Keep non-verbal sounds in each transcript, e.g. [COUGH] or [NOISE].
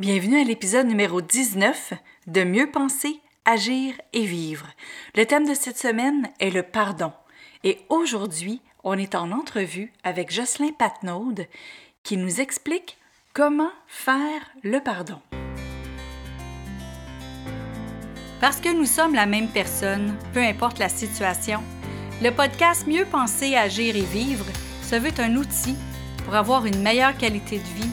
Bienvenue à l'épisode numéro 19 de Mieux penser, agir et vivre. Le thème de cette semaine est le pardon. Et aujourd'hui, on est en entrevue avec Jocelyn Patnaud qui nous explique comment faire le pardon. Parce que nous sommes la même personne, peu importe la situation, le podcast Mieux penser, agir et vivre se veut un outil pour avoir une meilleure qualité de vie,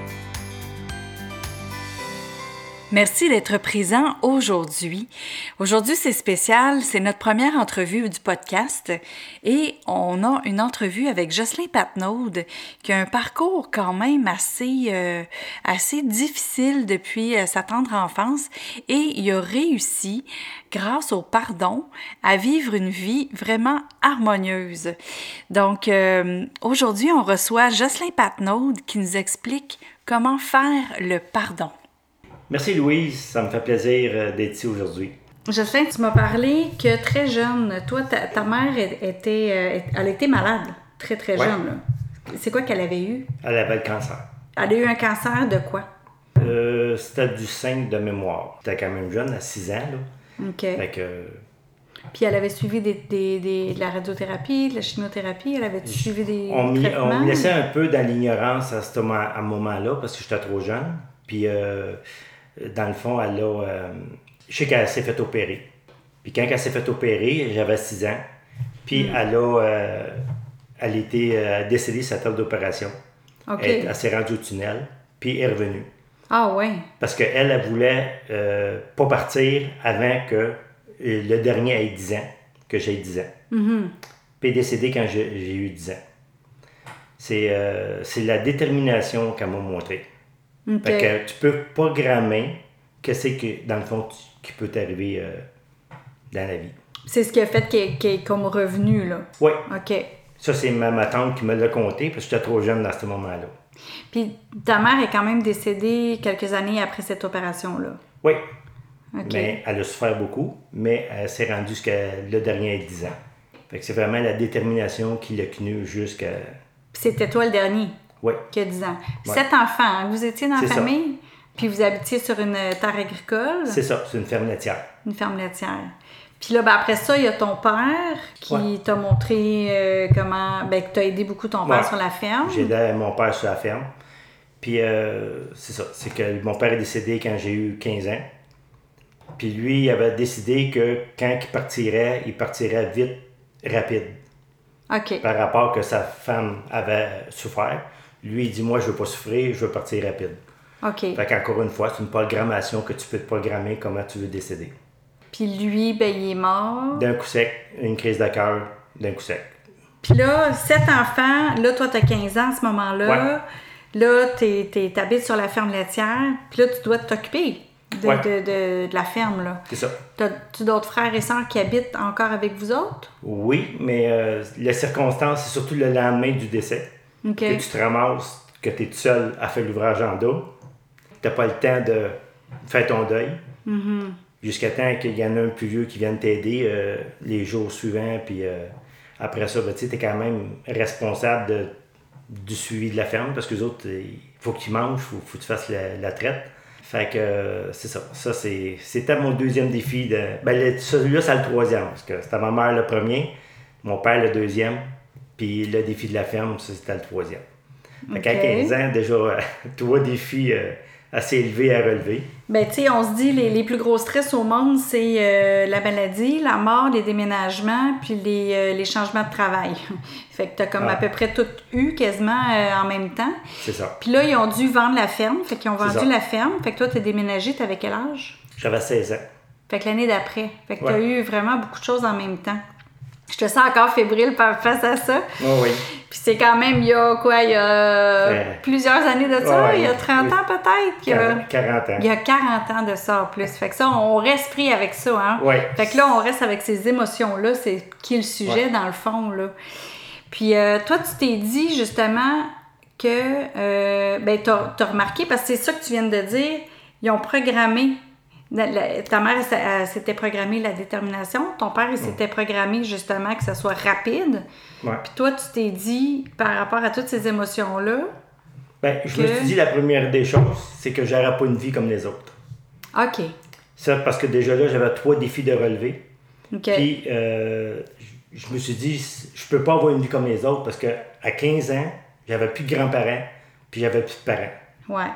Merci d'être présent aujourd'hui. Aujourd'hui, c'est spécial, c'est notre première entrevue du podcast et on a une entrevue avec Jocelyn Patnaud qui a un parcours quand même assez, euh, assez difficile depuis euh, sa tendre enfance et il a réussi, grâce au pardon, à vivre une vie vraiment harmonieuse. Donc, euh, aujourd'hui, on reçoit Jocelyn Patnaud qui nous explique comment faire le pardon. Merci Louise, ça me fait plaisir euh, d'être ici aujourd'hui. Jocelyn, tu m'as parlé que très jeune, toi, ta, mère était, euh, elle était malade, très très jeune. C'est quoi qu'elle avait eu? Elle avait le cancer. Elle a eu un cancer de quoi? Euh, c'était du sein de mémoire. C'était quand même jeune, à 6 ans. Là. OK. Fait que... Puis elle avait suivi des, de la radiothérapie, de la chimiothérapie, elle avait suivi des on traitements? On me laissait un peu dans l'ignorance à ce moment-là parce que j'étais trop jeune. Puis dans le fond, elle a. Euh, je sais qu'elle s'est fait opérer. Puis quand elle s'est fait opérer, j'avais 6 ans. Puis mm. elle a. Euh, elle était euh, décédée sa table d'opération. Elle, s'est rendue au tunnel, puis elle est revenue. Ah ouais. Parce qu'elle, elle voulait pas partir avant que le dernier ait 10 ans, que j'ai 10 ans. Mm-hmm. Puis elle est décédée quand j'ai eu 10 ans. C'est la détermination qu'elle m'a montrée. Fait que tu peux programmer qu'est-ce que, dans le fond, qui peut t'arriver euh, dans la vie. C'est ce qui a fait qu'elle est comme revenu, là? Oui. OK. Ça, c'est ma, tante qui me l'a conté, parce que j'étais trop jeune dans ce moment-là. Puis ta mère est quand même décédée quelques années après cette opération-là? Oui. Mais elle a souffert beaucoup, mais elle s'est rendue jusqu'à le dernier 10 ans. Fait que c'est vraiment la détermination qui l'a tenu jusqu'à... C'était toi le dernier? Oui. Qui a 10 ans. Sept enfants. Hein? Vous étiez dans la famille, puis vous habitiez sur une terre agricole? C'est ça, c'est une ferme laitière. Une ferme laitière. Puis là, ben, après ça, il y a ton père qui t'a montré euh, comment. Ben, que tu as aidé beaucoup ton père sur la ferme. J'ai aidé mon père sur la ferme. Puis euh, c'est ça, c'est que mon père est décédé quand j'ai eu 15 ans. Puis lui, il avait décidé que quand il partirait, il partirait vite, rapide. OK. Par rapport que sa femme avait souffert. Lui, il dit Moi, je veux pas souffrir, je veux partir rapide. OK. Fait qu'encore une fois, c'est une programmation que tu peux te programmer comment tu veux décéder. Puis lui, ben, il est mort. D'un coup sec, une crise de cœur, d'un coup sec. Puis là, cet enfant, là, toi, tu as 15 ans à ce moment-là. Là, tu habites sur la ferme laitière. Puis là, tu dois t'occuper de, de, de, la ferme. là. C'est ça. As-tu d'autres frères et sœurs qui habitent encore avec vous autres? Oui, mais euh, les circonstances, c'est surtout le lendemain du décès que tu te ramasses, que tu es tout seul à faire l'ouvrage en dos. Tu n'as pas le temps de faire ton deuil. Mm-hmm. Jusqu'à temps qu'il y en a un plus vieux qui vienne t'aider euh, les jours suivants. Puis euh, après ça, ben, tu es quand même responsable de, du suivi de la ferme parce que les autres, il faut qu'ils mangent, il faut, faut, que tu fasses la, traite. Fait que euh, c'est ça. Ça, c'était mon deuxième défi. De... Ben, celui-là, c'est le troisième. Parce que c'était ma mère le premier, mon père le deuxième, puis le défi de la ferme, ça, c'était le troisième. Okay. à 15 ans, déjà, [LAUGHS] trois défis euh, assez élevés à relever. Ben, tu sais, on se dit, les, les, plus gros stress au monde, c'est euh, la maladie, la mort, les déménagements, puis les, euh, les changements de travail. [LAUGHS] fait que tu as comme à peu près tout eu quasiment en même temps. C'est ça. Puis là, ils ont dû vendre la ferme. Fait qu'ils ont vendu la ferme. Fait que toi, tu as déménagé, tu avais quel âge? J'avais 16 ans. Fait que l'année d'après. Fait que tu as eu vraiment beaucoup de choses en même temps. Je te sens encore fébrile face à ça. Oh oui. Puis c'est quand même, il y a quoi, il y a plusieurs années de ça, il y a 30 oui. ans peut-être. qu'il y a- 40 ans. Il y a 40 ans de ça en plus. Fait que ça, on reste pris avec ça, hein? Ouais. Fait que là, on reste avec ces émotions-là, c'est qui est le sujet dans le fond, là. Puis euh, toi, tu t'es dit justement que, euh, ben, t'as as remarqué, parce que c'est ça que tu viens de dire, ils ont programmé, la- la- ta mère elle, elle s'était programmée la détermination, ton père, il s'était programmé justement que ça soit rapide. Ouais. Puis toi, tu t'es dit, par rapport à toutes ces émotions-là, Ben, je me suis dit, la première des choses, c'est que j'aurais pas une vie comme les autres. OK, Ça, parce que déjà là, j'avais trois défis de relever. OK, Puis, euh, je- je me suis dit, je peux pas avoir une vie comme les autres parce que à 15 ans, j'avais plus de grands-parents, puis j'avais plus de parents. ouais,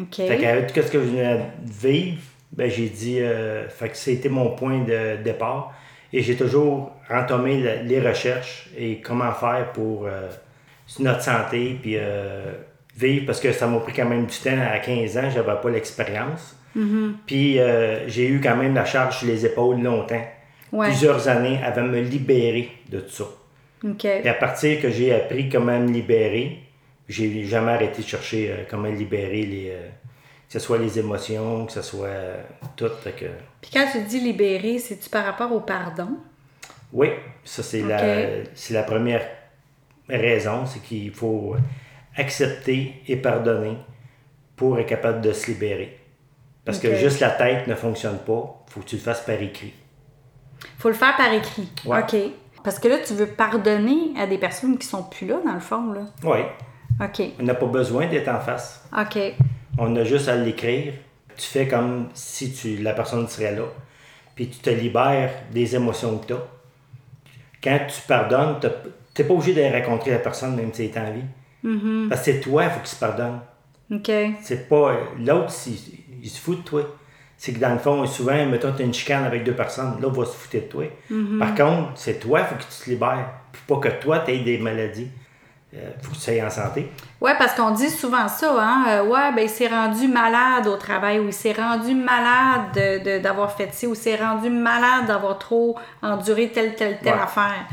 OK. Fait qu'avec tout ce que je venais de vivre, ben, j'ai dit, euh, fait que c'était mon point de départ. Et j'ai toujours entamé la- les recherches et comment faire pour euh, notre santé, puis euh, vivre, parce que ça m'a pris quand même du temps. À 15 ans, j'avais pas l'expérience. Puis euh, j'ai eu quand même la charge sur les épaules longtemps. Ouais. Plusieurs années avant de me libérer de tout ça. OK. Et à partir que j'ai appris comment me libérer, j'ai jamais arrêté de chercher comment libérer les. Que ce soit les émotions, que ce soit euh, tout. Fait que, Puis quand tu dis libérer, c'est-tu par rapport au pardon? oui, ça c'est la, la première raison, c'est qu'il faut accepter et pardonner pour être capable de se libérer. Parce que juste la tête ne fonctionne pas, il faut que tu le fasses par écrit. faut le faire par écrit. Ouais. OK. Parce que là, tu veux pardonner à des personnes qui sont plus là, dans le fond, là. Oui, OK. on n'a pas besoin d'être en face. OK. On a juste à l'écrire. Tu fais comme si tu, la personne serait là. Puis tu te libères des émotions que tu as. Quand tu pardonnes, tu n'es pas obligé de rencontrer la personne même si elle est en vie. Parce que c'est toi, il faut qu'il se pardonne. OK. C'est pas. L'autre, il, il se fout de toi. C'est que dans le fond, souvent, mettons, tu as une chicane avec deux personnes, l'autre va se foutre de toi. Par contre, c'est toi, il faut que tu te libères. Puis pas que toi, tu aies des maladies. Il faut que tu sois en santé. Ouais, parce qu'on dit souvent ça, hein. euh, ouais, ben, il s'est rendu malade au travail, ou il s'est rendu malade de- de- d'avoir fait ci, ou il s'est rendu malade d'avoir trop enduré telle, telle, telle Ouais. affaire.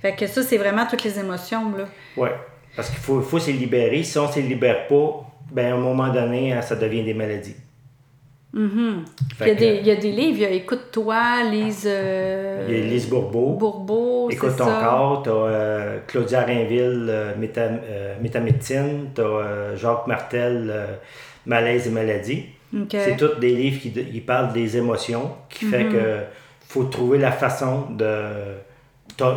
Fait que ça, c'est vraiment toutes les émotions, là. Oui, parce qu'il faut, faut se libérer. Si on ne se libère pas, ben, à un moment donné, hein, ça devient des maladies. Il Fait y, a que, des, il y a des livres, il y a Écoute-toi, Lise. euh, Il y a Lise Bourbeau. Bourbeau, Écoute ton ça. corps, tu as Claudia Rainville, euh, méta, euh, Métamédecine, tu as Jacques Martel, euh, Malaise et maladie. C'est tous des livres qui, qui parlent des émotions, qui fait Mm-hmm. que faut trouver la façon de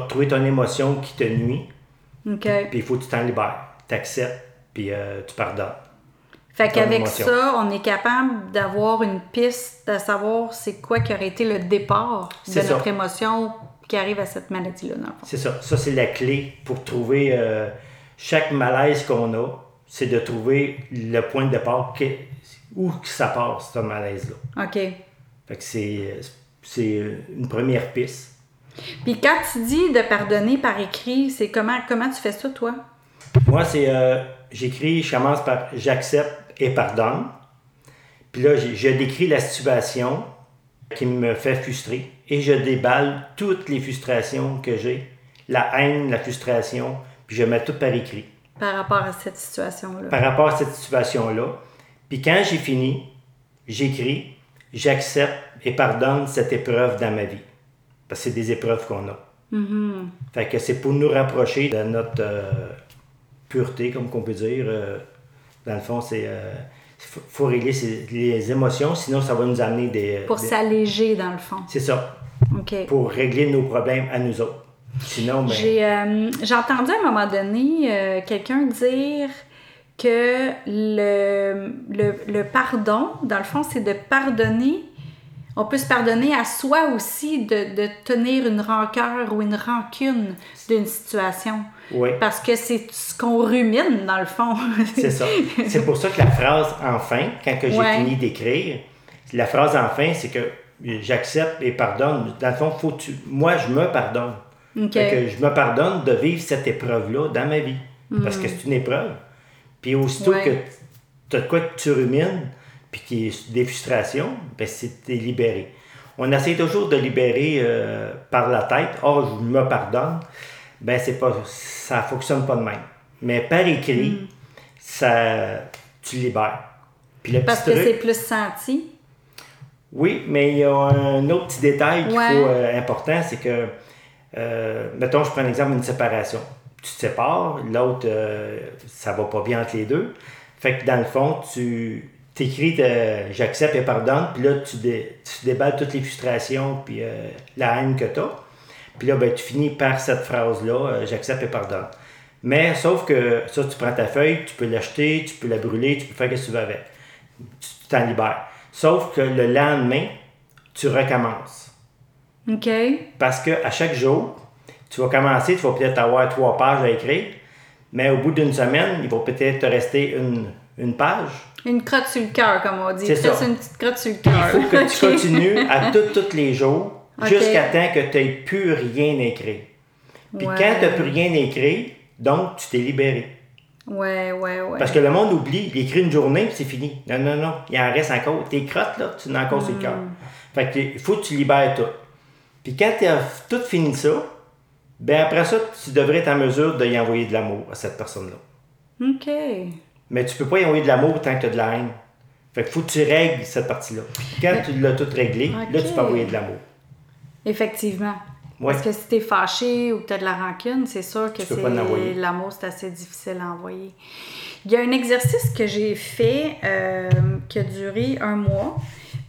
trouver ton émotion qui te nuit, puis il faut que tu t'en libères, tu acceptes, puis euh, tu pardonnes. Fait qu'avec ça, on est capable d'avoir une piste de savoir c'est quoi qui aurait été le départ de ça. notre émotion qui arrive à cette maladie-là, dans le fond. C'est ça. Ça, c'est la clé pour trouver euh, chaque malaise qu'on a, c'est de trouver le point de départ, que- où que ça part, ce malaise-là. OK. Fait que c'est, c'est une première piste. Puis quand tu dis de pardonner par écrit, c'est comment comment tu fais ça, toi? Moi, c'est euh, j'écris, je commence par j'accepte et pardonne. Puis là, je, je décris la situation qui me fait frustrer et je déballe toutes les frustrations que j'ai, la haine, la frustration, puis je mets tout par écrit. Par rapport à cette situation-là. par rapport à cette situation-là. Puis quand j'ai fini, j'écris, j'accepte et pardonne cette épreuve dans ma vie. Parce que c'est des épreuves qu'on a. Fait que c'est pour nous rapprocher de notre euh, pureté, comme qu'on peut dire. Euh, dans le fond, c'est... euh, faut, faut régler les émotions, sinon ça va nous amener des... Pour des- s'alléger, dans le fond. C'est ça. OK. Pour régler nos problèmes à nous autres. Sinon, ben... J'ai euh, j'ai entendu à un moment donné euh, quelqu'un dire que le, le, le pardon, dans le fond, c'est de pardonner. On peut se pardonner à soi aussi de, de tenir une rancœur ou une rancune d'une situation. Oui. Parce que c'est ce qu'on rumine, dans le fond. C'est ça. C'est pour ça que la phrase enfin, quand que j'ai Ouais. fini d'écrire, la phrase enfin, c'est que j'accepte et pardonne. Dans le fond, faut tu... moi, je me pardonne. OK. Fait que je me pardonne de vivre cette épreuve-là dans ma vie. Parce que c'est une épreuve. Puis aussitôt Ouais. que tu as de quoi que tu rumines, puis qui est des frustrations, ben c'est libéré. On essaie toujours de libérer euh, par la tête. Oh, je me pardonne. Ben c'est pas ça fonctionne pas de même. Mais par écrit, Hmm. ça tu libères. Puis le Parce que truc- c'est plus senti? Oui, mais il y a un autre petit détail qu'il Ouais. faut euh, important, c'est que, euh, mettons, je prends l'exemple d'une séparation. Tu te sépares, l'autre, euh, ça va pas bien entre les deux. Fait que dans le fond, tu t'écris euh, j'accepte et pardonne, puis là, tu, dé- tu déballes toutes les frustrations, puis la haine que tu as. Puis là, ben, tu finis par cette phrase-là, euh, j'accepte et pardonne. Mais sauf que ça, tu prends ta feuille, tu peux l'acheter, tu peux la brûler, tu peux faire ce que tu veux avec. Tu t'en libères. Sauf que le lendemain, tu recommences. OK. Parce que à chaque jour, tu vas commencer, tu vas peut-être avoir trois pages à écrire, mais au bout d'une semaine, il va peut-être te rester une, une page. Une crotte sur le cœur, comme on dit. C'est ça. une petite crotte sur le Il cœur. faut que tu [LAUGHS] continues à tous les jours Jusqu'à temps que tu n'aies plus rien écrit. Puis Ouais. quand tu n'as plus rien écrit, donc tu t'es libéré. Ouais, ouais, ouais. Parce que le monde oublie, il écrit une journée puis c'est fini. Non, non, non, il en reste encore. Tes crottes, là, tu en as encore sur le cœur. Hmm. Fait que il faut que tu libères tout. Puis quand tu as tout fini ça, ben après ça, tu devrais être en mesure de y envoyer de l'amour à cette personne-là. OK. Mais tu peux pas y envoyer de l'amour tant que tu as de la haine. Fait que faut que tu règles cette partie-là. Puis Quand tu l'as tout réglé, là, tu peux envoyer de l'amour. Effectivement. Ouais. Parce que si t'es fâché ou que t'as de la rancune, c'est sûr que c'est l'amour, c'est assez difficile à envoyer. Il y a un exercice que j'ai fait euh, qui a duré un mois.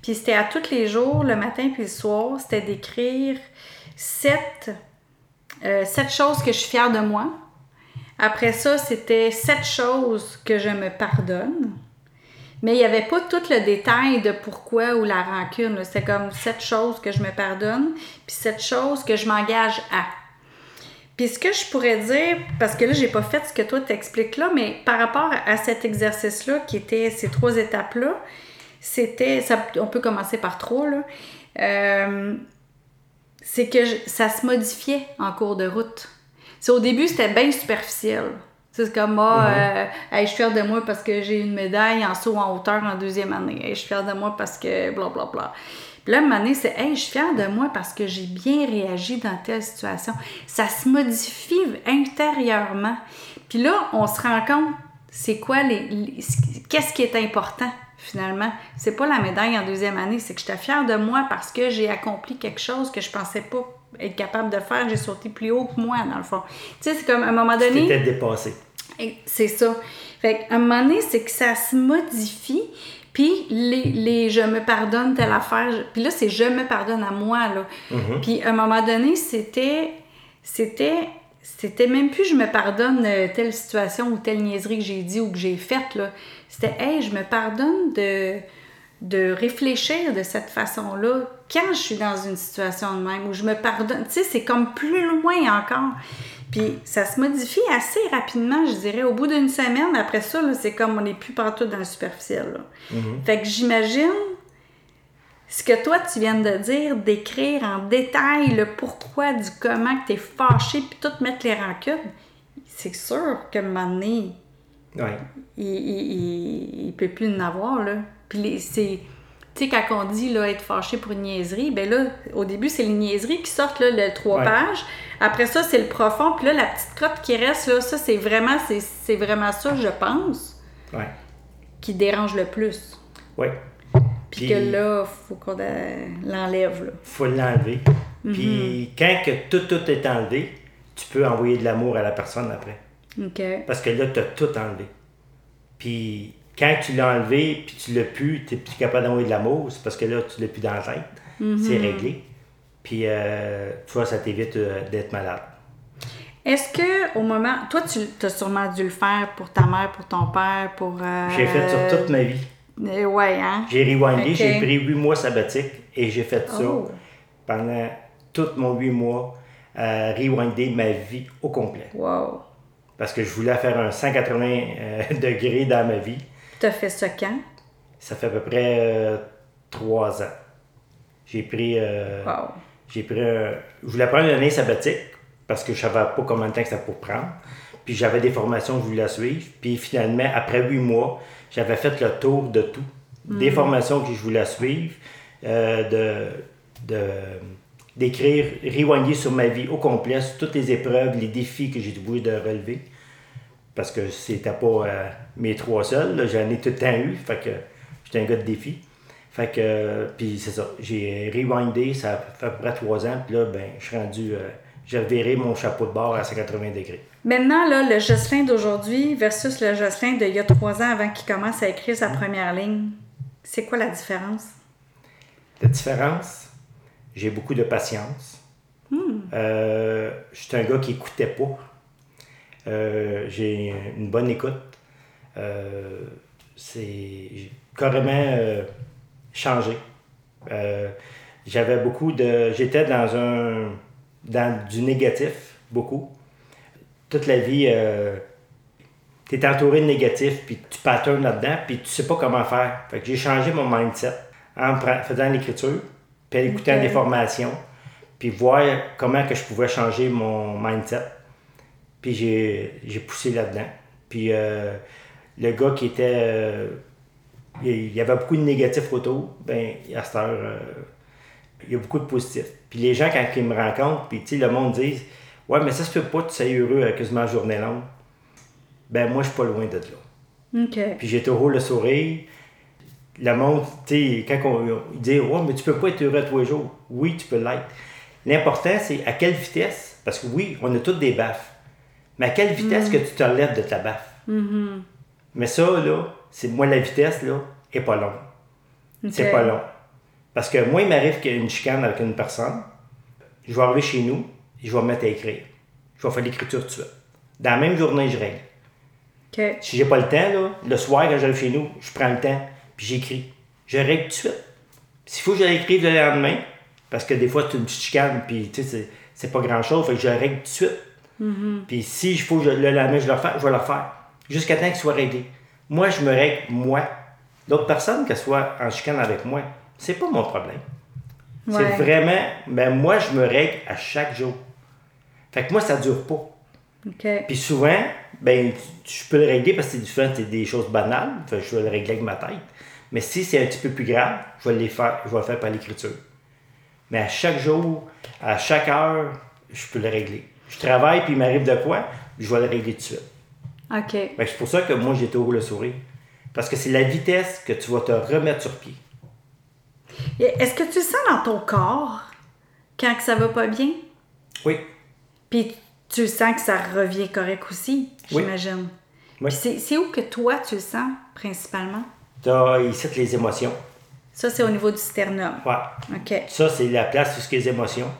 Puis c'était à tous les jours, le matin puis le soir, c'était d'écrire sept, euh, sept choses que je suis fière de moi. Après ça, c'était sept choses que je me pardonne. Mais il n'y avait pas tout le détail de pourquoi ou la rancune. C'était comme sept choses que je me pardonne, puis sept choses que je m'engage à. Puis ce que je pourrais dire, parce que là, j'ai pas fait ce que toi t'expliques là, mais par rapport à cet exercice-là, qui était ces trois étapes-là, c'était. on peut commencer par trois, là. Euh, c'est que ça se modifiait en cours de route. Au début, c'était bien superficiel. C'est comme moi, euh, Hey, je suis fière de moi parce que j'ai une médaille en saut en hauteur en deuxième année. Hey, je suis fière de moi parce que blablabla. Bla, bla. Puis là, une année, c'est Hey, je suis fière de moi parce que j'ai bien réagi dans telle situation. Ça se modifie intérieurement. Puis là, on se rend compte, c'est quoi les. les- Qu'est-ce qui est important finalement? C'est pas la médaille en deuxième année, c'est que j'étais fière de moi parce que j'ai accompli quelque chose que je pensais pas être capable de faire. J'ai sauté plus haut que moi, dans le fond. Tu sais, c'est comme à un moment Tu donné. t'étais dépassé. C'est ça. Fait qu'à un moment donné, c'est que ça se modifie. Puis les, les je me pardonne telle affaire. Puis là, c'est je me pardonne à moi. Là. Puis à un moment donné, c'était. C'était. C'était même plus je me pardonne euh, telle situation ou telle niaiserie que j'ai dit ou que j'ai faite. là. C'était hey, je me pardonne de, de réfléchir de cette façon-là quand je suis dans une situation de même où je me pardonne. Tu sais, c'est comme plus loin encore. Puis ça se modifie assez rapidement, je dirais. Au bout d'une semaine, après ça, c'est comme on n'est plus partout dans le superficiel. là. Fait que j'imagine ce que toi tu viens de dire, d'écrire en détail le pourquoi du comment que t'es fâché, puis tout mettre les rancunes, c'est sûr que un moment donné, Ouais. il, il, il, il peut plus en avoir, là. Puis c'est... Tu sais, quand on dit là, être fâché pour une niaiserie, ben là, au début, c'est les niaiseries qui sortent, là, le trois Ouais. pages. Après ça, c'est le profond. Puis là, la petite crotte qui reste, là, ça, c'est vraiment, c'est, vraiment ça, je pense, Ouais. qui dérange le plus. Ouais. Puis Puis- que là, faut qu'on l'enlève, là. faut l'enlever. Mhm. Puis quand que tout, tout est enlevé, tu peux envoyer de l'amour à la personne après. OK. Parce que là, tu as tout enlevé. Puis quand tu l'as enlevé, puis tu l'as plus, tu n'es plus capable d'envoyer de l'amour, c'est parce que là, tu l'as plus dans la tête. Mhm. C'est réglé. Puis euh, tu vois, ça t'évite euh, d'être malade. Est-ce que au moment. Toi, tu as sûrement dû le faire pour ta mère, pour ton père, pour. euh, J'ai fait sur toute ma vie. euh, ouais, hein? J'ai rewindé, j'ai pris huit mois sabbatiques et j'ai fait ça Oh. pendant tout mon huit mois, rewinder ma vie au complet. Wow. Parce que je voulais faire un 180 euh, [LAUGHS] degrés dans ma vie. T'as fait ça quand? Ça fait à peu près euh, trois ans. J'ai pris. euh, Wow. J'ai pris un- Je voulais prendre une année sabbatique parce que je savais pas combien de temps que ça pour prendre. Puis j'avais des formations que je voulais suivre. Puis finalement, après huit mois, j'avais fait le tour de tout. Des formations que je voulais suivre, euh, de, de d'écrire, rewinder sur ma vie au complet, sur toutes les épreuves, les défis que j'ai dû de relever. Parce que c'était pas euh, mes trois seuls, j'en ai tout le temps eu, fait que j'étais un gars de défi. Fait que, puis c'est ça, j'ai rewindé, ça fait à peu près trois ans, puis là, ben, je suis rendu, euh, j'ai reviré mon chapeau de bord à 180 degrés. Maintenant, là, le Jocelyn d'aujourd'hui versus le Jocelyn d'il y a trois ans avant qu'il commence à écrire sa première ligne, c'est quoi la différence? La différence, j'ai beaucoup de patience. Hmm. Euh, je suis un gars qui écoutait pas. Euh, j'ai une bonne écoute. Euh, c'est carrément changé. J'avais beaucoup de. J'étais dans un. dans du négatif, beaucoup. Toute la vie, tu es entouré de négatif, puis tu patterns là-dedans, puis tu sais pas comment faire. Fait que j'ai changé mon mindset en faisant l'écriture, puis en écoutant des formations, puis voir comment que je pouvais changer mon mindset. Puis j'ai poussé là-dedans. Puis euh, le gars qui était... Euh, il y avait beaucoup de négatifs autour, ben à cette heure, euh, il y a beaucoup de positifs. Puis les gens, quand ils me rencontrent, puis tu sais, le monde dit « Ouais, mais ça se fait pas, tu sais heureux quasiment journée longue. » Ben moi, je suis pas loin de là. Puis j'ai toujours le sourire le monde, tu sais, quand on, dit Oh, mais tu peux pas être heureux tous les jours. Oui, tu peux l'être. L'important, c'est à quelle vitesse. Parce que oui, on a toutes des baffes. Mais à quelle vitesse mm. que tu te relèves de ta baffe. Mm-hmm. Mais ça, là, c'est moi, la vitesse, là, est pas long. C'est pas long. Parce que moi, il m'arrive qu'il y ait une chicane avec une personne. Je vais arriver chez nous et je vais me mettre à écrire. Je vais faire l'écriture tout de suite. Dans la même journée, je règle. Okay. Si j'ai pas le temps, là, le soir, quand j'arrive chez nous, je prends le temps puis j'écris. Je règle tout de suite. S'il faut que je l'écrive le lendemain, parce que des fois, c'est une petite chicane, puis tu sais, c'est pas grand-chose, fait que je règle tout de suite. Mm-hmm. Puis si faut que je, le je le fais, je vais le faire. Jusqu'à temps qu'il soit réglé. Moi, je me règle moi. D'autres personnes, qu'elles soient en chicane avec moi, c'est pas mon problème. C'est vraiment, ben moi, je me règle à chaque jour. Fait que moi, ça dure pas. Puis souvent, ben, je peux le régler parce que c'est des choses banales. Fait, je vais le régler avec ma tête. Mais si c'est un petit peu plus grave, je vais, les faire, je vais le faire par l'écriture. Mais à chaque jour, à chaque heure, je peux le régler. Je travaille, puis il m'arrive de quoi, je vais le régler tout de suite. OK. c'est pour ça que moi, j'ai toujours le sourire. Parce que c'est la vitesse que tu vas te remettre sur pied. Est-ce que tu sens dans ton corps quand que ça va pas bien? Oui. Puis tu sens que ça revient correct aussi, j'imagine. Oui. C'est où que toi, tu le sens principalement? Tu as ici les émotions. Ça, c'est au niveau du sternum. Oui. OK. Ça, c'est la place où les émotions.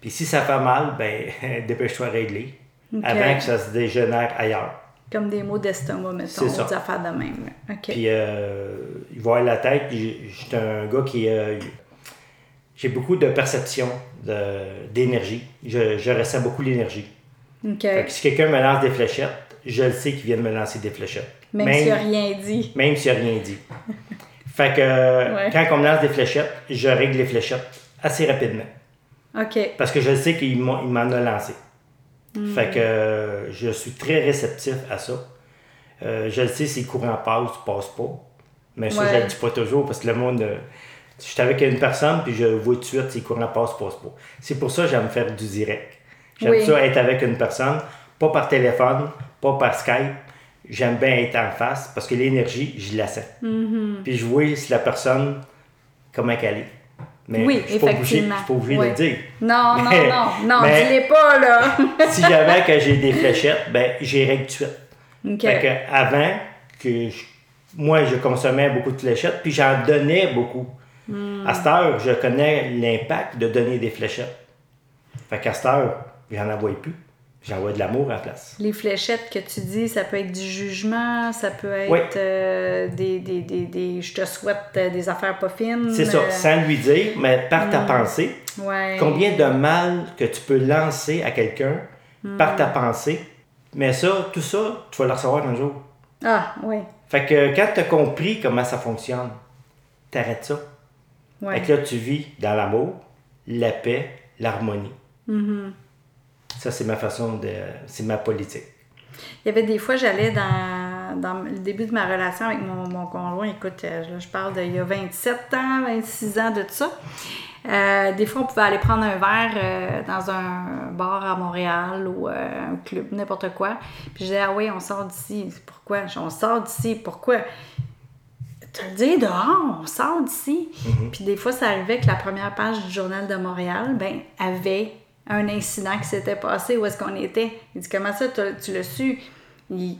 Puis si ça fait mal, ben [LAUGHS] dépêche-toi à régler avant que ça se dégénère ailleurs. Comme des mots d'estomac, mettons, des affaires de même. Puis, euh, il va la tête. J'étais un gars qui. Euh, j'ai beaucoup de perception d'énergie. Je, je ressens beaucoup l'énergie. Okay. si quelqu'un me lance des fléchettes, je le sais qu'il vient de me lancer des fléchettes. Même, s'il n'a rien dit. Même s'il n'a rien dit. [LAUGHS] fait que quand on me lance des fléchettes, je règle les fléchettes assez rapidement. OK. Parce que je sais qu'il m'en a lancé. Hmm. Fait que je suis très réceptif à ça. Euh, je le sais si le courant passe ou passe pas. Mais ça, je ne le dis pas toujours parce que le monde. Euh, je suis avec une personne puis je vois tout de suite si le courant passe ou passe pas. C'est pour ça que j'aime faire du direct. J'aime ça être avec une personne, pas par téléphone, pas par Skype. J'aime bien être en face parce que l'énergie, je la sens. Mm-hmm. Puis je vois si la personne, comment elle est. Mais oui, je suis pas obligé, suis pas obligé de le dire. Non, non, non, non, [LAUGHS] dis-les pas, là. [LAUGHS] si jamais que j'ai des fléchettes, ben, j'ai règle tout de suite. Okay. Fait que avant, que moi, je consommais beaucoup de fléchettes, puis j'en donnais beaucoup. Mm. À cette heure, je connais l'impact de donner des fléchettes. Fait qu'à cette heure, j'en envoie plus. J'envoie de l'amour à la place. Les fléchettes que tu dis, ça peut être du jugement, ça peut être euh, des, des, des, des, Je te souhaite euh, des affaires pas fines. C'est ça, euh, sans lui dire, mais par ta Mm. pensée. Ouais. Combien de mal que tu peux lancer à quelqu'un par ta pensée? Mais ça, tout ça, tu vas le recevoir un jour. Ah, oui. Fait que quand tu as compris comment ça fonctionne, t'arrêtes ça. Ouais. Fait que là, tu vis dans l'amour, la paix, l'harmonie. Mhm. Ça, c'est ma façon de. C'est ma politique. Il y avait des fois, j'allais dans, dans le début de ma relation avec mon, mon conjoint. Écoute, euh, là, je parle d'il y a 27 ans, 26 ans de ça. Euh, des fois, on pouvait aller prendre un verre euh, dans un bar à Montréal ou euh, un club, n'importe quoi. Puis je disais, ah oui, on sort d'ici. Pourquoi? On sort d'ici. Pourquoi? Tu le dis dehors, on sort d'ici. Puis des fois, ça arrivait que la première page du Journal de Montréal, ben, avait un incident qui s'était passé, où est-ce qu'on était. Il dit, comment ça, tu l'as su?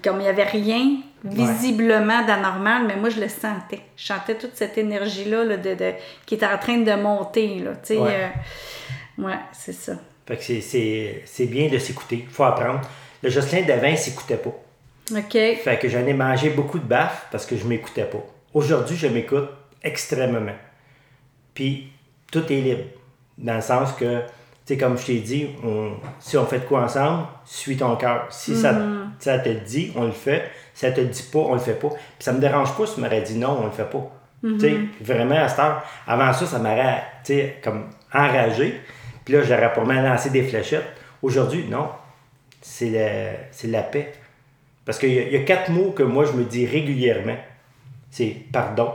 comme il n'y avait rien visiblement d'anormal, mais moi, je le sentais. Je sentais toute cette énergie-là là, de, de, qui était en train de monter. Là, ouais, euh, ouais c'est ça. Fait que c'est bien de s'écouter. Il faut apprendre. Le Jocelyn d'avant, il s'écoutait pas. OK. Fait que j'en ai mangé beaucoup de baffes parce que je m'écoutais pas. Aujourd'hui, je m'écoute extrêmement. Puis, tout est libre. Dans le sens que sais, comme je t'ai dit, si on fait de quoi ensemble, suis ton cœur. Si ça, mhm. ça, te dit, on le fait. Si ça te dit pas, on le fait pas. Puis ça me dérange pas si tu m'aurais dit non, on le fait pas. Tu sais, mhm. vraiment, à cette heure, avant ça, ça m'aurait, tu sais, comme enragé. Puis là, j'aurais pour mal lancé des fléchettes. Aujourd'hui, non. C'est la, la paix. Parce qu'il y, y, a quatre mots que moi, je me dis régulièrement. C'est pardon,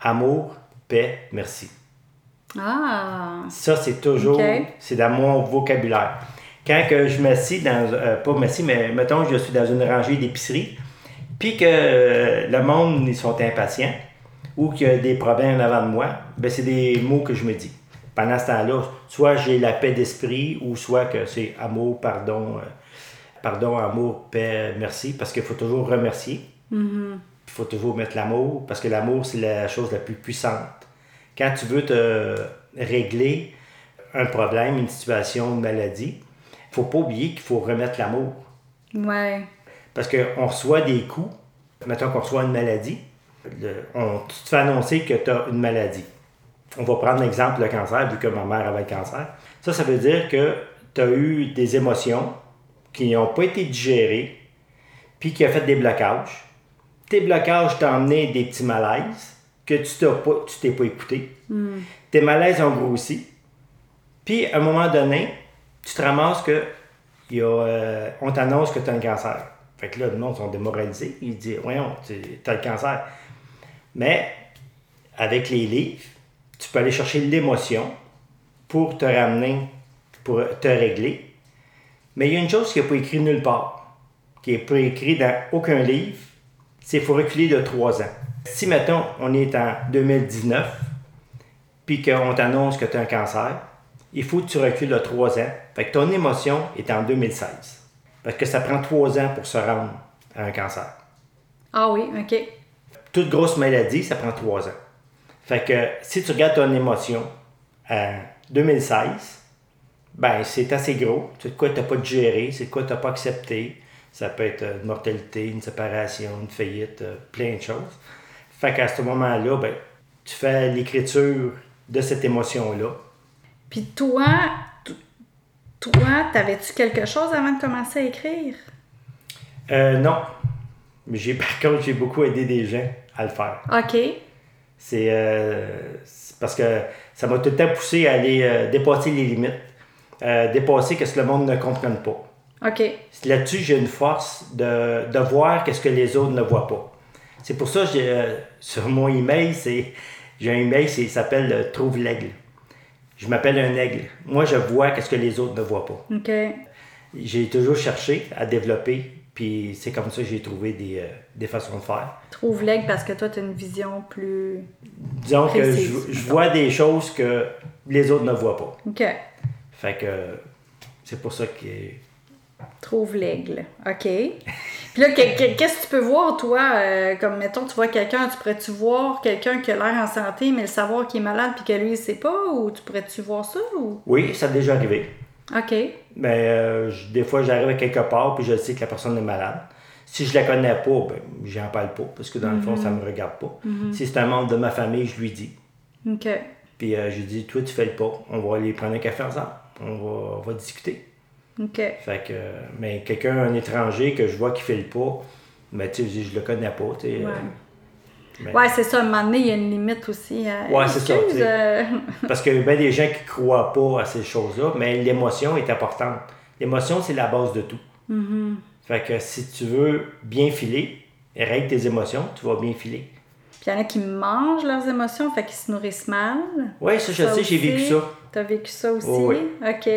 amour, paix, merci. Ah. Ça, c'est toujours, c'est dans mon vocabulaire. Quand que je m'assis dans, euh, pas m'assis, mais mettons, je suis dans une rangée d'épicerie, puis que euh, le monde, ils sont impatients, ou qu'il y a des problèmes avant de moi, ben c'est des mots que je me dis. Pendant ce temps-là, soit j'ai la paix d'esprit, ou soit que c'est amour, pardon, euh, pardon, amour, paix, merci, parce qu'il faut toujours remercier. Mm-hmm. Il faut toujours mettre l'amour, parce que l'amour, c'est la chose la plus puissante quand tu veux te régler un problème, une situation, une maladie, il faut pas oublier qu'il faut remettre l'amour. Ouais. Parce qu'on reçoit des coups, mettons qu'on reçoit une maladie, on, tu te fais annoncer que tu as une maladie. On va prendre l'exemple le cancer, vu que ma mère avait le cancer. Ça, ça veut dire que tu as eu des émotions qui n'ont pas été digérées, puis qui ont fait des blocages. Tes blocages t'ont amené des petits malaises que tu t'es pas, tu t'es pas écouté. Tes malaises ont grossi. Puis, à un moment donné, tu te ramasses que euh, on t'annonce que tu as un cancer. Fait que là, le monde sont démoralisés. Ils disent, voyons, tu as le cancer. Mais, avec les livres, tu peux aller chercher l'émotion pour te ramener, pour te régler. Mais il y a une chose qui n'est pas écrite nulle part, qui n'est pas écrite dans aucun livre, c'est qu'il faut reculer de trois ans. Si, mettons, on est en 2019, puis qu'on t'annonce que tu as un cancer, il faut que tu recules de 3 ans. Fait que ton émotion est en 2016. Parce que ça prend 3 ans pour se rendre à un cancer. Ah oui, OK. Toute grosse maladie, ça prend 3 ans. Fait que si tu regardes ton émotion en 2016, ben c'est assez gros. C'est de quoi tu n'as pas digéré, c'est de quoi tu n'as pas accepté. Ça peut être une mortalité, une séparation, une faillite, euh, plein de choses. Fait qu'à ce moment-là, ben, tu fais l'écriture de cette émotion-là. Puis toi, toi, t'avais-tu quelque chose avant de commencer à écrire? Euh, non. Mais j'ai, [LAUGHS] par contre, j'ai beaucoup aidé des gens à le faire. OK. C'est, euh, parce que ça m'a tout le temps poussé à aller euh, dépasser les limites, dépasser ce que le monde ne comprenne pas. OK. Là-dessus, j'ai une force de, de voir ce que les autres ne voient pas. C'est pour ça que euh, sur mon email, c'est j'ai un email qui s'appelle euh, Trouve l'aigle. Je m'appelle un aigle. Moi, je vois ce que les autres ne voient pas. OK. J'ai toujours cherché à développer, puis c'est comme ça que j'ai trouvé des, euh, façons de faire. Trouve l'aigle parce que toi, tu as une vision plus. Disons que je, vois des choses que les autres ne voient pas. OK. Fait que c'est pour ça que Trouve l'aigle. OK. [LAUGHS] Puis là, qu'est-ce que tu peux voir, toi? Euh, comme, mettons, tu vois quelqu'un, tu pourrais-tu voir quelqu'un qui a l'air en santé, mais le savoir qu'il est malade puis que lui, il sait pas? Ou tu pourrais-tu voir ça? Ou... Oui, ça a déjà arrivé. OK. Mais euh, des fois, j'arrive à quelque part puis je sais que la personne est malade. Si je la connais pas, ben, j'en parle pas parce que dans le fond, ça me regarde pas. Mhm. Si c'est un membre de ma famille, je lui dis. OK. Puis euh, je lui dis, toi, tu fais le pas. On va aller prendre un café ensemble. On va, on va discuter. OK. Fait que, mais quelqu'un, un étranger que je vois qui fait le pas, mais tu sais, je le connais pas, tu sais. Ouais. Euh, ouais, c'est ça. À un moment donné, il y a une limite aussi. Euh, ouais, c'est ça. Euh... [LAUGHS] Parce qu'il y a bien des gens qui croient pas à ces choses-là, mais l'émotion est importante. L'émotion, c'est la base de tout. Mm-hmm. Fait que si tu veux bien filer, règle tes émotions, tu vas bien filer. Puis il y en a qui mangent leurs émotions, fait qu'ils se nourrissent mal. Oui, ça, je Ça sais, j'ai vécu ça. T'as vécu ça aussi? Oh oui. OK.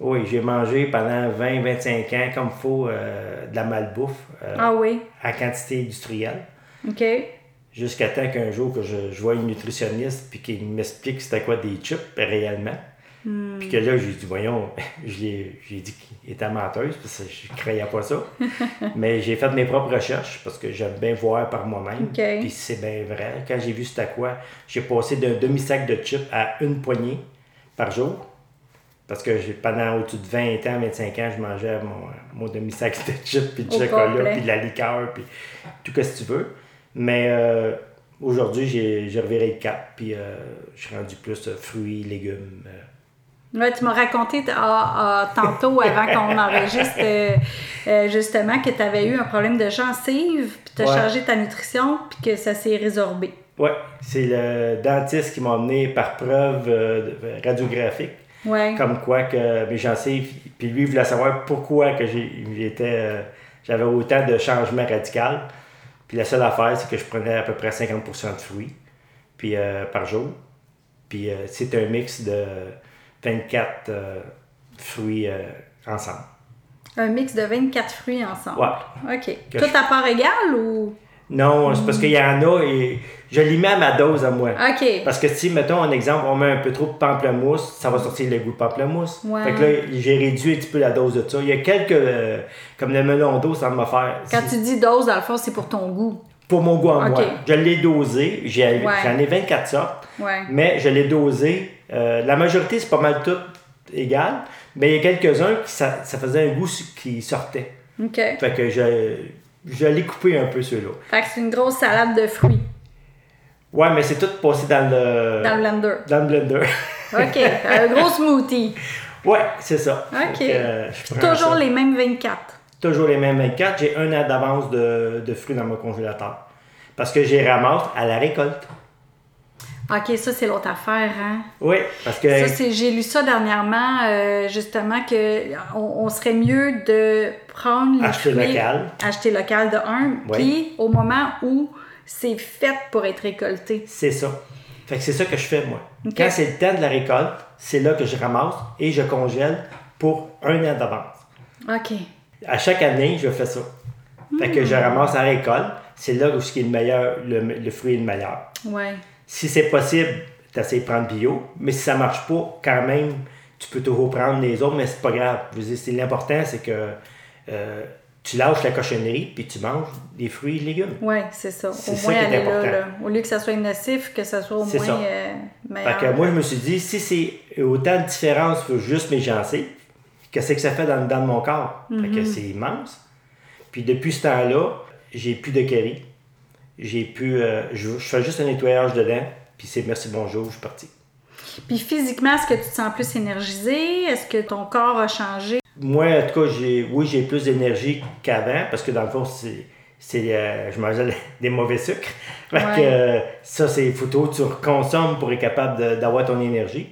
Oui, j'ai mangé pendant 20-25 ans, comme il faut, euh, de la malbouffe euh, Ah oui. à quantité industrielle. OK. Jusqu'à temps qu'un jour que je, je vois une nutritionniste puis qu'il m'explique c'était quoi des chips réellement. Hmm. Puis que là, j'ai dit, voyons, [LAUGHS] j'ai j'ai dit qu'il était menteuse parce que je ne croyais pas ça. [LAUGHS] Mais j'ai fait mes propres recherches parce que j'aime bien voir par moi-même. OK. Puis c'est bien vrai. Quand j'ai vu c'était quoi, j'ai passé d'un demi-sac de chips à une poignée par jour. Parce que j'ai- pendant au-dessus de 20 ans, 25 ans, je mangeais mon, mon demi-sac de chips, puis de Au chocolat, puis de la liqueur, puis tout ce que tu veux. Mais euh, aujourd'hui, j'ai reviré le cap, puis euh, je suis rendu plus euh, fruits, légumes. Ouais, tu m'as raconté ah, ah, tantôt, avant qu'on [LAUGHS] enregistre, euh, justement, que tu avais eu un problème de gencive, puis tu as Ouais. changé ta nutrition, puis que ça s'est résorbé. Ouais, c'est le dentiste qui m'a amené par preuve euh, de- radiographique, Ouais. comme quoi que mes gencives, puis lui il voulait savoir pourquoi que j'étais, euh, j'avais autant de changements radicaux. Puis la seule affaire, c'est que je prenais à peu près 50% de fruits puis, euh, par jour. Puis euh, c'est un mix de 24 euh, fruits euh, ensemble. Un mix de 24 fruits ensemble. Ouais. OK. Que Tout je- à part égale ou? Non, c'est parce qu'il y en a et je les mets à ma dose à moi. OK. Parce que si, mettons un exemple, on met un peu trop de pamplemousse, ça va sortir le goût de pamplemousse. Ouais. Fait que là, j'ai réduit un petit peu la dose de ça. Il y a quelques, euh, comme le melon d'eau, ça me faire. Quand tu dis dose, dans le fond, c'est pour ton goût. Pour mon goût à Ok. moi. Je l'ai dosé, Ouais. j'en ai 24 sortes, Ouais. mais je l'ai dosé. euh, la majorité, c'est pas mal tout égal, mais il y a quelques-uns qui ça, ça faisait un goût qui sortait. OK. Fait que je, je l'ai coupé un peu ceux-là. Fait que c'est une grosse salade de fruits Ouais, mais c'est tout passé dans le, dans le blender. dans le blender. OK. un [LAUGHS] gros smoothie. ouais, c'est ça. Ok. Euh, Toujours ça. les mêmes 24. Toujours les mêmes 24. J'ai un an d'avance de, de fruits dans mon congélateur. Parce que j'ai ramasse à la récolte. OK, ça, c'est l'autre affaire, hein? Oui, parce que. Ça, c'est, j'ai lu ça dernièrement, euh, justement, que on, on serait mieux de prendre les Acheter fruits- local. Acheter local de un, Oui. puis au moment où c'est fait pour être récolté. C'est ça. Fait que c'est ça que je fais, moi. Quand c'est le temps de la récolte, c'est là que je ramasse et je congèle pour un an d'avance. OK. À chaque année, je fais ça. Fait que je Hmm. ramasse à la récolte. C'est là où ce qui est le meilleur, le, le fruit est le meilleur. Ouais. Si c'est possible, tu de prendre bio. Mais si ça marche pas, quand même, tu peux toujours prendre les autres, mais c'est pas grave. L'important, c'est que euh, tu lâches la cochonnerie puis tu manges des fruits et légumes. Ouais, c'est ça. Au C'est ça moins qui est là, important. là. Au lieu que ça soit nocif, que ça soit au moins ça. euh, meilleur. Fait que moi, je me suis dit, si c'est autant de différence que juste mes gencives, qu'est-ce que ça fait dans, dans mon corps? Fait que c'est immense. Puis depuis ce temps-là, j'ai plus de caries. J'ai plus. euh, je, je fais juste un nettoyage dedans, puis c'est merci, bonjour, je suis parti. Puis physiquement, est-ce que tu te sens plus énergisé? Est-ce que ton corps a changé? Moi, en tout cas, j'ai, oui, j'ai plus d'énergie qu'avant, parce que dans le fond, c'est. c'est, euh, je mangeais des mauvais sucres. [LAUGHS] Fait Ouais. que euh, ça, c'est photo, tu consommes pour être capable de- d'avoir ton énergie.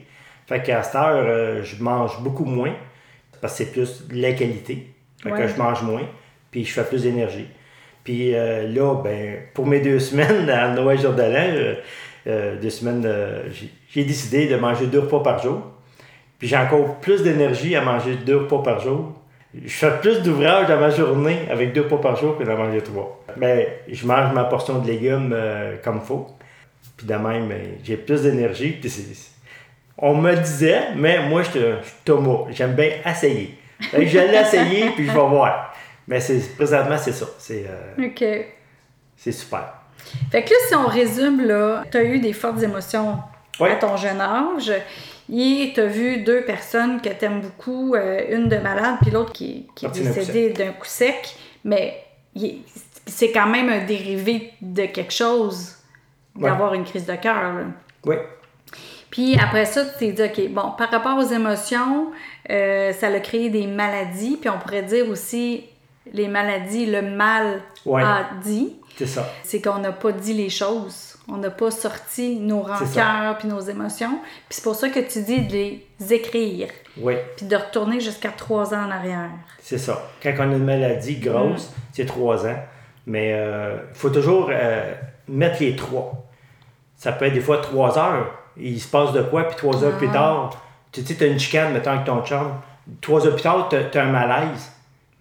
Fait qu'à cette heure, euh, je mange beaucoup moins, parce que c'est plus la qualité. Fait Ouais. que je mange moins, puis je fais plus d'énergie. Puis euh, là, ben, pour mes deux semaines [LAUGHS] à Noël jour de l'an, euh, euh, deux semaines, j'ai, décidé de manger deux repas par jour. Puis j'ai encore plus d'énergie à manger deux repas par jour. Je fais plus d'ouvrage dans ma journée avec deux repas par jour que d'en manger trois. Ben, je mange ma portion de légumes comme il faut. Puis de même, ben, j'ai plus d'énergie. On me disait, mais moi, je suis Thomas. J'aime bien essayer. Je l'ai essayé, puis je vais voir. Mais c'est, présentement, c'est ça. C'est, euh, OK. c'est super. Fait que là, si on résume, là, tu as eu des fortes émotions à ton jeune âge. Et tu as vu deux personnes que tu aimes beaucoup, euh, une de malade, puis l'autre qui, qui est décédée d'un coup sec. Mais c'est quand même un dérivé de quelque chose Ouais. d'avoir une crise de cœur. Oui. Puis après ça, tu t'es dit, OK, bon, par rapport aux émotions, euh, ça a créé des maladies. Puis on pourrait dire aussi les maladies, le mal Ouais. a dit. C'est ça. C'est qu'on n'a pas dit les choses. On n'a pas sorti nos rancœurs puis nos émotions. Puis c'est pour ça que tu dis de les écrire. Oui. Puis de retourner jusqu'à trois ans en arrière. C'est ça. Quand on a une maladie grosse, Mm. c'est trois ans. Mais il faut toujours euh, mettre les trois. Ça peut être des fois trois heures. Il se passe de quoi, puis trois heures plus Ah. tard, tu sais, tu as une chicane, mettons, avec ton chum. Trois heures plus tard, tu as, un malaise.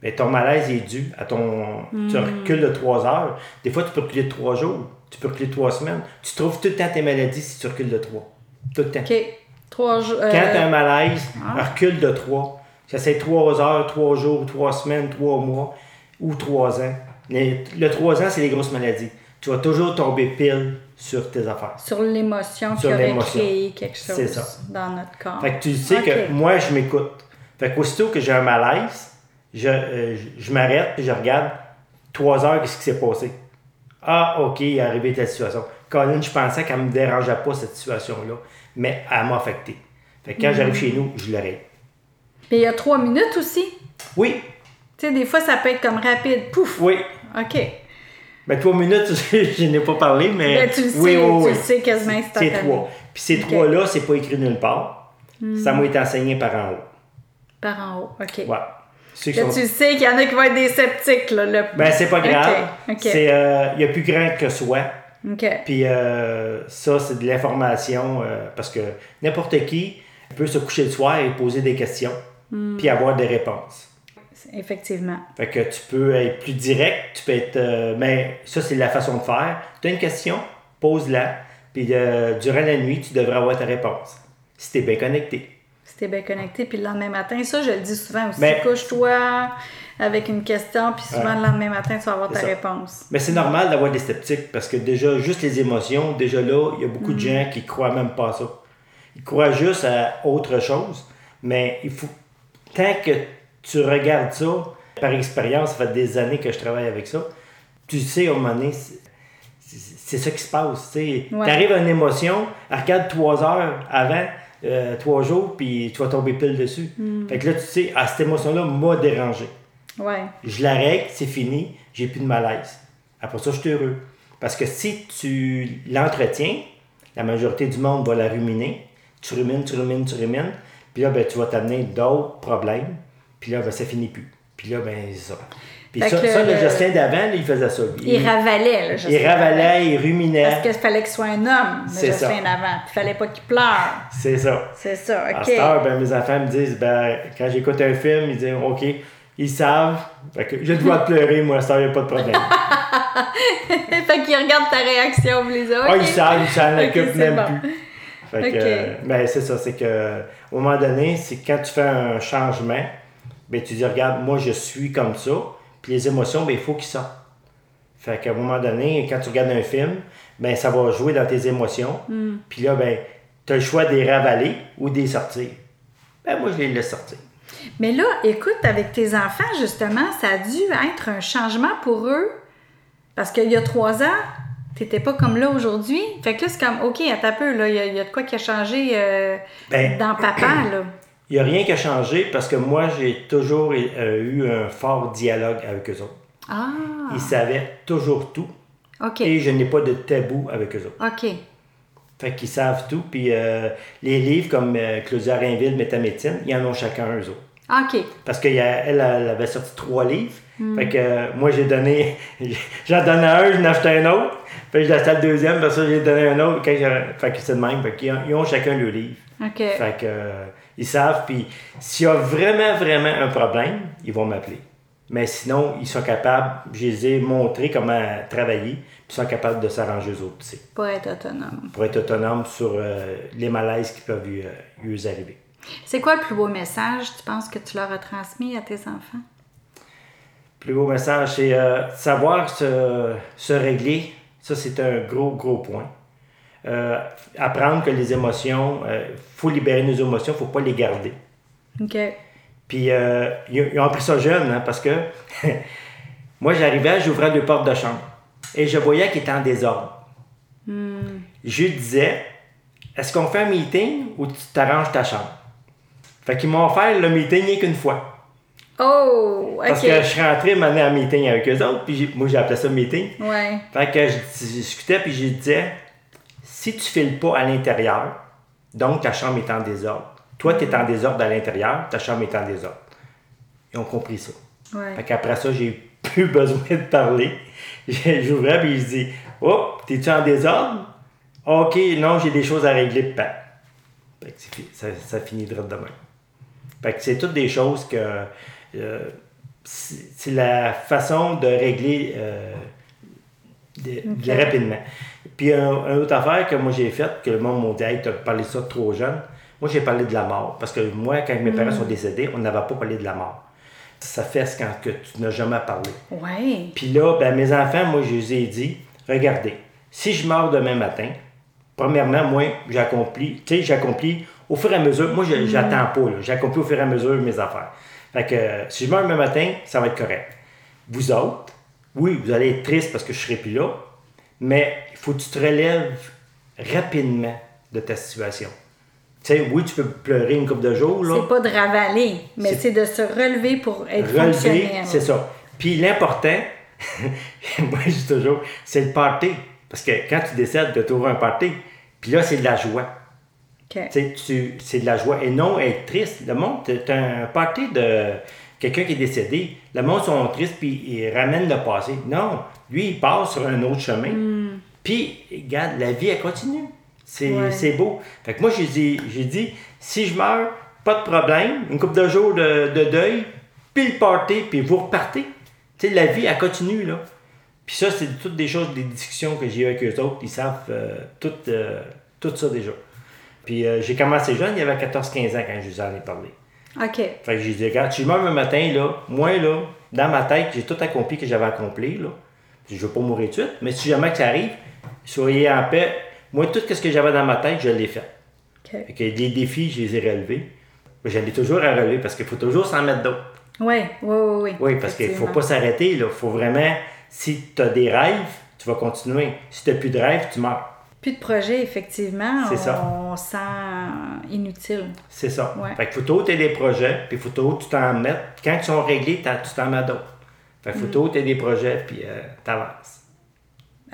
Mais ton malaise est dû à ton. Tu Hmm. recules de trois heures. Des fois, tu peux reculer de trois jours. Tu peux reculer de trois semaines. Tu trouves tout le temps tes maladies si tu recules de trois. Tout le temps. OK. Trois jours. euh, Quand tu as un malaise, ah. recule de trois. Ça c'est trois heures, trois jours, trois semaines, trois mois ou trois ans. Les- le trois ans, c'est les grosses maladies. Tu vas toujours tomber pile sur tes affaires. sur l'émotion qui Sur aurait créé quelque chose C'est ça. dans notre corps. Fait que tu sais que moi, je m'écoute. Fait qu'aussitôt que j'ai un malaise, je, euh, je, je m'arrête et je regarde trois heures, qu'est-ce qui s'est passé? Ah, OK, il est arrivé telle situation. Colin, je pensais qu'elle ne me dérangeait pas, cette situation-là, mais elle m'a affecté. Fait que quand Mm. j'arrive chez nous, je l'arrête. Mais il y a trois minutes aussi? Oui, Tu sais, des fois, ça peut être comme rapide. Pouf! oui. OK. Ben, trois minutes, [LAUGHS] je n'ai pas parlé, mais. Ben, tu le sais, oui, oui, tu oui. le sais quasiment C'est trois. Puis ces trois-là, c'est pas écrit nulle part. Ça m'a été enseigné par en haut. Par en haut. OK. Ouais. Ceux sont- tu sais qu'il y en a qui vont être des sceptiques. Là, le... Ben, c'est pas grave. OK. C'est, euh, il y a plus grand que soi. Puis euh, ça, c'est de l'information euh, parce que n'importe qui peut se coucher le soir et poser des questions, Hmm. puis avoir des réponses. Effectivement. Fait que tu peux être plus direct, tu peux être. euh, mais ça, c'est la façon de faire. Tu as une question, pose-la, puis euh, durant la nuit, tu devrais avoir ta réponse. Si tu es bien connecté. Si t'es bien connecté, puis le lendemain matin, ça, je le dis souvent aussi. Mais- Couche-toi avec une question, puis souvent Ouais. le lendemain matin, tu vas avoir ta ça. réponse. Mais c'est normal d'avoir des sceptiques parce que déjà, juste les émotions, déjà là, il y a beaucoup de gens qui croient même pas à ça. Ils croient juste à autre chose, mais il faut. Tant que tu regardes ça, par expérience, ça fait des années que je travaille avec ça, tu sais, à un moment donné, c'est ça qui se passe. Tu Ouais. arrives à une émotion, elle regarde trois heures avant, euh, trois jours, puis tu vas tomber pile dessus. Fait que là, tu sais, ah, cette émotion-là m'a dérangé. Ouais. Je la règle, c'est fini, j'ai plus de malaise. Après ça, je suis heureux. Parce que si tu l'entretiens, la majorité du monde va la ruminer. Tu rumines, tu rumines, tu rumines. Puis là, ben, tu vas t'amener d'autres problèmes. Puis là, ben, ça finit plus. Puis là, ben, c'est ça. Puis ça, que ça, le le- Jocelyn d'avant, il faisait ça. Il, ravalait, là, je il ravalait, il ruminait. Parce qu'il fallait qu'il soit un homme, C'est mais ça. Jocelyn avant. Puis il fallait pas qu'il pleure. C'est ça. C'est ça, À OK. cette heure, ben, mes enfants me disent, ben, quand j'écoute un film, ils disent, OK, ils savent. Fait que je dois pleurer, moi, ça, il n'y a pas de problème. [LAUGHS] fait qu'il regarde ta réaction, les a. Ah, ils savent, ils s'en [LAUGHS] Ok, occupent c'est même bon. plus. Fait que, euh, ben, c'est ça, c'est que au moment donné, c'est quand tu fais un changement, ben, tu dis, regarde, moi, je suis comme ça, puis les émotions, ben, il faut qu'ils sortent. Fait qu'à un moment donné, quand tu regardes un film, ben, ça va jouer dans tes émotions, Hmm. puis là, ben, tu as le choix de les ravaler ou de les sortir. Ben, moi, je les laisse sortir. Mais là, écoute, avec tes enfants, justement, ça a dû être un changement pour eux. Parce qu'il y a trois ans, t'étais pas comme là aujourd'hui. Fait que là, c'est comme, OK, attends un peu, là, il y, a- il y a de quoi qui a changé euh, Ben, dans papa, [CLEARS THROAT] là. Il n'y a rien qui a changé parce que moi, j'ai toujours euh, eu un fort dialogue avec eux autres. Ah, Ils savaient toujours tout. Et je n'ai pas de tabou avec eux autres. OK. Fait qu'ils savent tout. Puis euh, les livres comme euh, Claudia Rainville, Métamédecine, ils en ont chacun eux autres. OK. Parce qu'elle elle, elle avait sorti trois livres. Hmm. Fait que euh, moi, j'ai donné. [LAUGHS] J'en donnais un, j'en achetais un autre. Puis j'ai acheté le deuxième, parce que j'ai donné un autre. Fait que c'est de même. Fait qu'ils ont, ils ont chacun le livre. OK. Fait que, euh, ils savent. Puis s'il y a vraiment, vraiment un problème, ils vont m'appeler. Mais sinon, ils sont capables, je les ai montré comment travailler, puis ils sont capables de s'arranger eux autres aussi Pour être autonome. pour être autonome sur euh, les malaises qui peuvent lui, euh, lui arriver. C'est quoi le plus beau message, tu penses, que tu leur as transmis à tes enfants? Plus beau message, c'est euh, savoir se, se régler. Ça, c'est un gros, gros point. Euh, apprendre que les émotions, il faut libérer nos émotions, il ne faut pas les garder. OK. Puis euh, ils, ils ont appris ça jeune, hein, parce que [LAUGHS] moi, j'arrivais, j'ouvrais deux portes de chambre et je voyais qu'il était en désordre. Je lui disais, est-ce qu'on fait un meeting ou tu t'arranges ta chambre? Fait qu'ils m'ont offert le meeting rien qu'une fois. Oh, OK. Parce que je suis rentré m'amener en meeting avec eux autres, puis moi j'ai appelé ça meeting. Ouais. Fait que je, je discutais, puis je disais, si tu files pas à l'intérieur, donc ta chambre est en désordre. Toi, tu es en désordre à l'intérieur, ta chambre est en désordre. Ils ont compris ça. Ouais. Fait qu'après ça, j'ai plus [LAUGHS] besoin de parler. J'ouvrais, puis je dis Oh, t'es-tu en désordre? Ok, non, j'ai des choses à régler, ça, ça finit de demain. Fait que c'est toutes des choses que. Euh, c'est la façon de régler euh, rapidement. Puis un, une autre affaire que moi j'ai faite, que le monde m'a dit Hey, tu as parlé ça trop jeune. Moi j'ai parlé de la mort. Parce que moi, quand mes parents mm. sont décédés, on n'avait pas parlé de la mort. Ça fait ce quand que tu n'as jamais parlé. Ouais. Puis là, ben, mes enfants, moi je les ai dit Regardez, si je meurs demain matin, premièrement, moi, j'accomplis, tu sais, j'accomplis au fur et à mesure. Moi, j'attends pas, J'accomplis au fur et à mesure mes affaires. Fait que si je meurs demain matin, ça va être correct. Vous autres, oui, vous allez être triste parce que je serai plus là, mais faut que tu te relèves rapidement de ta situation. Tu sais, oui, tu peux pleurer une couple de jours. C'est pas de ravaler, mais c'est de se relever pour être relever, c'est ça. Puis l'important, [LAUGHS] moi je dis toujours, c'est le party. Parce que quand tu décides de trouver un party, puis là, c'est de la joie. Tu c'est de la joie et non être triste. Le monde, c'est un party de quelqu'un qui est décédé. Le monde sont tristes puis ils ramènent le passé. Non, lui, il passe sur un autre chemin. Hmm. Puis, regarde, la vie, elle continue. C'est beau. Fait que moi, j'ai dit, dit, si je meurs, pas de problème, une couple de jours de, deuil, puis le party, puis vous repartez. Tu sais, la vie, elle continue, là. Puis ça, c'est toutes des choses, des discussions que j'ai eues avec eux autres. Ils savent euh, tout, euh, tout ça déjà. Puis euh, j'ai commencé jeune, il y avait 14-15 ans quand je vous en ai parlé. OK. Fait que j'ai dit, regarde, tu meurs un matin, là, moi, là, dans ma tête, j'ai tout accompli que j'avais accompli, là. Je veux pas mourir tout de suite, mais si jamais que ça arrive, soyez en paix. Moi, tout ce que j'avais dans ma tête, je l'ai fait. OK. Fait que les défis, je les ai relevés. J'en ai toujours à relever parce qu'il faut toujours s'en mettre d'autres. Oui, oui, oui, oui. Oui, parce qu'il faut pas s'arrêter. Il faut vraiment, si tu as des rêves, tu vas continuer. Si tu n'as plus de rêves, tu meurs plus de projet, effectivement, on, sent inutile. C'est ça. Fait que faut tu des projets, puis faut tu t'en mettes. Quand ils sont réglés, tu t'en mets d'autres. Fait que faut mm. tu des projets, puis euh, t'avances.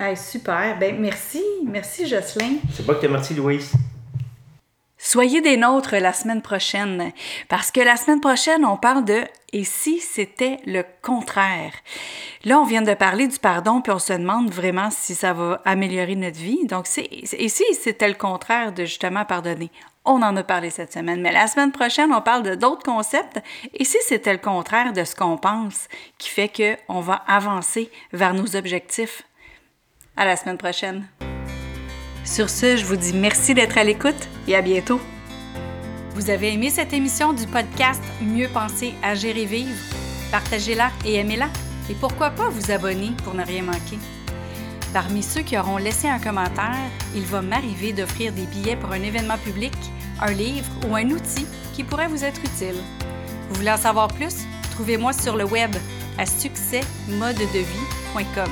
Hey, super. Ben, merci. Merci, Jocelyn. C'est pas que te merci, Louise. Soyez des nôtres la semaine prochaine, parce que la semaine prochaine, on parle de et si c'était le contraire. Là, on vient de parler du pardon, puis on se demande vraiment si ça va améliorer notre vie. Donc, et si c'était le contraire de justement pardonner. On en a parlé cette semaine, mais la semaine prochaine, on parle de d'autres concepts. Et si c'était le contraire de ce qu'on pense, qui fait qu'on va avancer vers nos objectifs. À la semaine prochaine. Sur ce, je vous dis merci d'être à l'écoute et à bientôt. Vous avez aimé cette émission du podcast Mieux penser, agir et vivre? Partagez-la et aimez-la. Et pourquoi pas vous abonner pour ne rien manquer? Parmi ceux qui auront laissé un commentaire, il va m'arriver d'offrir des billets pour un événement public, un livre ou un outil qui pourrait vous être utile. Vous voulez en savoir plus? Trouvez-moi sur le web à succèsmodedevie.com.